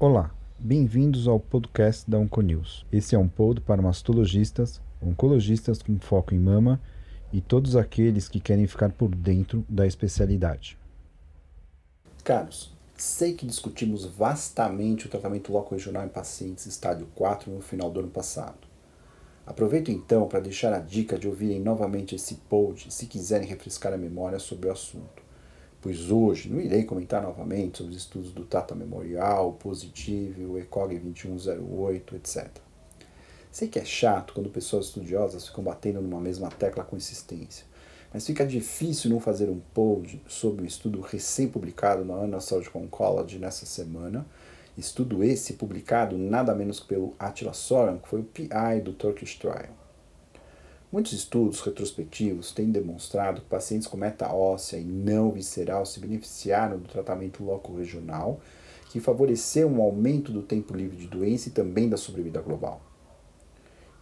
Olá, bem-vindos ao podcast da Onconews. Esse é um pod para mastologistas, oncologistas com foco em mama e todos aqueles que querem ficar por dentro da especialidade. Caros, sei que discutimos vastamente o tratamento loco regional em pacientes estádio 4 no final do ano passado. Aproveito então para deixar a dica de ouvirem novamente esse pod se quiserem refrescar a memória sobre o assunto pois hoje não irei comentar novamente sobre os estudos do Tata Memorial, Positivo, ECOG 2108, etc. Sei que é chato quando pessoas estudiosas ficam batendo numa mesma tecla com insistência, mas fica difícil não fazer um pod sobre um estudo recém-publicado na Annals Surgical Oncology nessa semana, estudo esse publicado nada menos que pelo Attila Soran, que foi o PI do Turkish Trial. Muitos estudos retrospectivos têm demonstrado que pacientes com meta óssea e não visceral se beneficiaram do tratamento loco-regional, que favoreceu um aumento do tempo livre de doença e também da sobrevida global.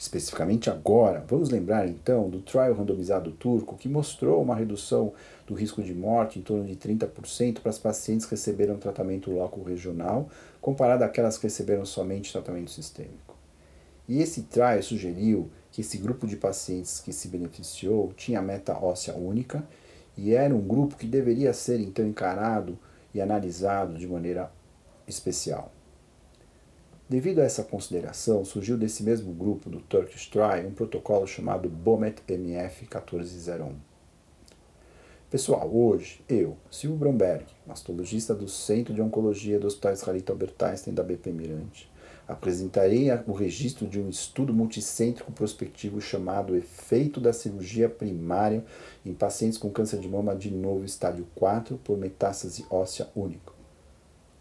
Especificamente agora, vamos lembrar então do trial randomizado turco que mostrou uma redução do risco de morte em torno de 30% para as pacientes que receberam tratamento loco-regional, comparado àquelas que receberam somente tratamento sistêmico. E esse trial sugeriu que esse grupo de pacientes que se beneficiou tinha meta óssea única e era um grupo que deveria ser então encarado e analisado de maneira especial. Devido a essa consideração, surgiu desse mesmo grupo do Turkish Trial um protocolo chamado BOMET MF 1401. Pessoal, hoje eu, Silvio Bromberg, mastologista do Centro de Oncologia do Hospital Israelita Albert Einstein da BP Mirante, apresentarei o registro de um estudo multicêntrico prospectivo chamado Efeito da Cirurgia Primária em Pacientes com Câncer de Mama de Novo Estádio 4 por Metástase Óssea Única.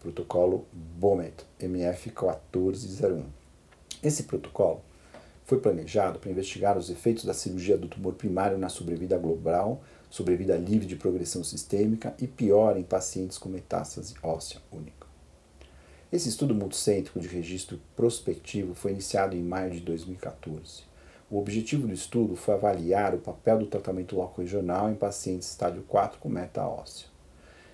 Protocolo BOMET, MF 1401. Esse protocolo foi planejado para investigar os efeitos da cirurgia do tumor primário na sobrevida global, sobrevida livre de progressão sistêmica e pior em pacientes com metástase óssea única. Esse estudo multicêntrico de registro prospectivo foi iniciado em maio de 2014. O objetivo do estudo foi avaliar o papel do tratamento local regional em pacientes estádio 4 com meta óssea.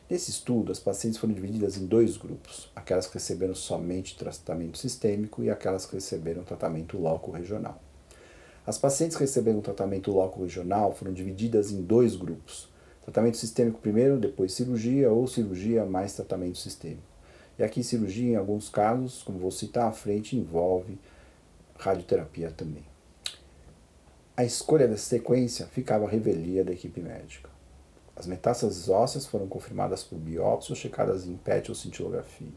Nesse estudo, as pacientes foram divididas em dois grupos, aquelas que receberam somente tratamento sistêmico e aquelas que receberam tratamento local regional. As pacientes que receberam tratamento local regional foram divididas em dois grupos, tratamento sistêmico primeiro, depois cirurgia ou cirurgia mais tratamento sistêmico. E aqui cirurgia, em alguns casos, como vou citar à frente, envolve radioterapia também. A escolha dessa sequência ficava à revelia da equipe médica. As metástases ósseas foram confirmadas por biópsia ou checadas em PET ou cintilografia.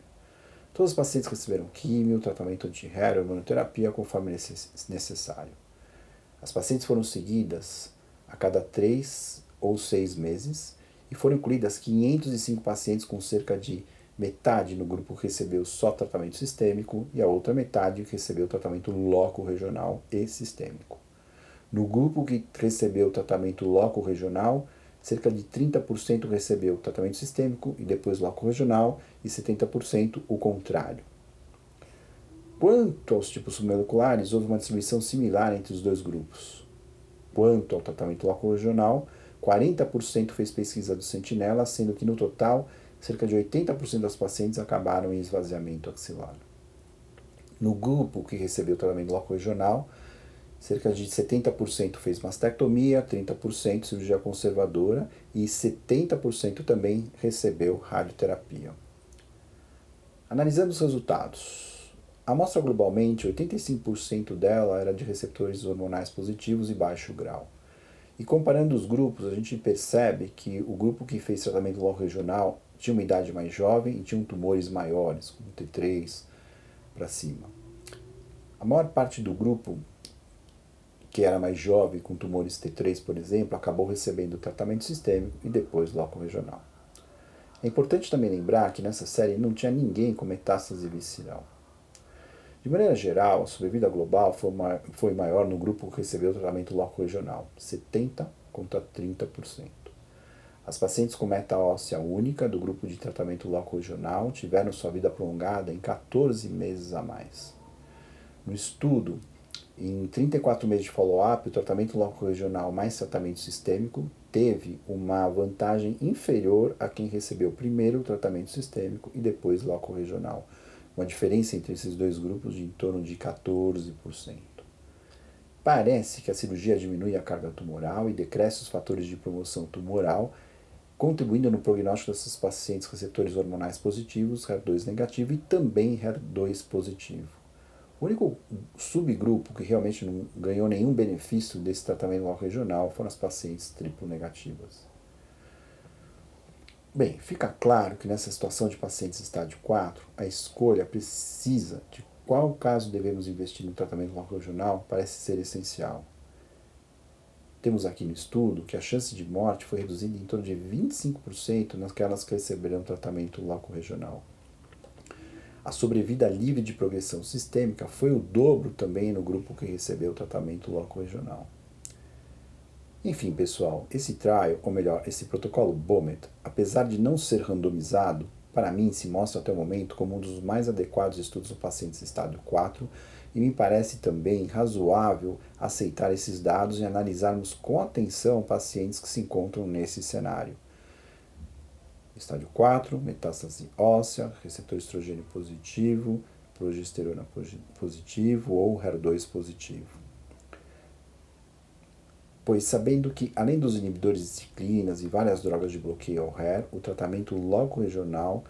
Todos os pacientes receberam químio, tratamento anti-HER ou imunoterapia conforme necessário. As pacientes foram seguidas a cada três ou seis meses e foram incluídas 505 pacientes com cerca de metade no grupo que recebeu só tratamento sistêmico e a outra metade que recebeu tratamento loco regional e sistêmico. No grupo que recebeu tratamento loco regional, cerca de 30% recebeu tratamento sistêmico e depois loco regional e 70% o contrário. Quanto aos tipos submoleculares, houve uma distribuição similar entre os dois grupos. Quanto ao tratamento loco regional, 40% fez pesquisa do sentinela, sendo que no total cerca de 80% das pacientes acabaram em esvaziamento axilar. No grupo que recebeu tratamento local regional, cerca de 70% fez mastectomia, 30% cirurgia conservadora e 70% também recebeu radioterapia. Analisando os resultados, a amostra globalmente, 85% dela era de receptores hormonais positivos e baixo grau. E comparando os grupos, a gente percebe que o grupo que fez tratamento local regional tinha uma idade mais jovem e tinham tumores maiores, como T3 para cima. A maior parte do grupo que era mais jovem, com tumores T3, por exemplo, acabou recebendo tratamento sistêmico e depois loco regional. É importante também lembrar que nessa série não tinha ninguém com metástase visceral. De maneira geral, a sobrevida global foi maior no grupo que recebeu tratamento loco regional, 70 contra 30%. As pacientes com meta óssea única do grupo de tratamento local regional tiveram sua vida prolongada em 14 meses a mais. No estudo, Em 34 meses de follow-up, o tratamento local regional mais tratamento sistêmico teve uma vantagem inferior a quem recebeu primeiro o tratamento sistêmico e depois local regional. Uma diferença entre esses dois grupos de em torno de 14%. Parece que a cirurgia diminui a carga tumoral e decresce os fatores de promoção tumoral, contribuindo no prognóstico dessas pacientes receptores hormonais positivos, HER2 negativo e também HER2 positivo. O único subgrupo que realmente não ganhou nenhum benefício desse tratamento local regional foram as pacientes triplo negativas. Bem, fica claro que nessa situação de pacientes estádio 4, a escolha precisa de qual caso devemos investir no tratamento local regional parece ser essencial. Temos aqui no estudo que a chance de morte foi reduzida em torno de 25% naquelas que receberam tratamento local regional. A sobrevida livre de progressão sistêmica foi o dobro também no grupo que recebeu tratamento local regional. Enfim, pessoal, esse trial, ou melhor, esse protocolo BOMET, apesar de não ser randomizado, para mim se mostra até o momento como um dos mais adequados estudos no pacientes estádio 4 e me parece também razoável aceitar esses dados e analisarmos com atenção pacientes que se encontram nesse cenário. Estádio 4, metástase óssea, receptor estrogênio positivo, progesterona positivo ou HER2 positivo. Pois sabendo que, além dos inibidores de ciclinas e várias drogas de bloqueio ao HER, o tratamento logo regional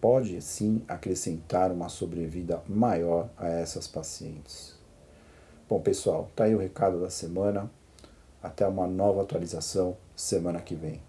pode sim acrescentar uma sobrevida maior a essas pacientes. Bom, pessoal, tá aí o recado da semana. Até uma nova atualização semana que vem.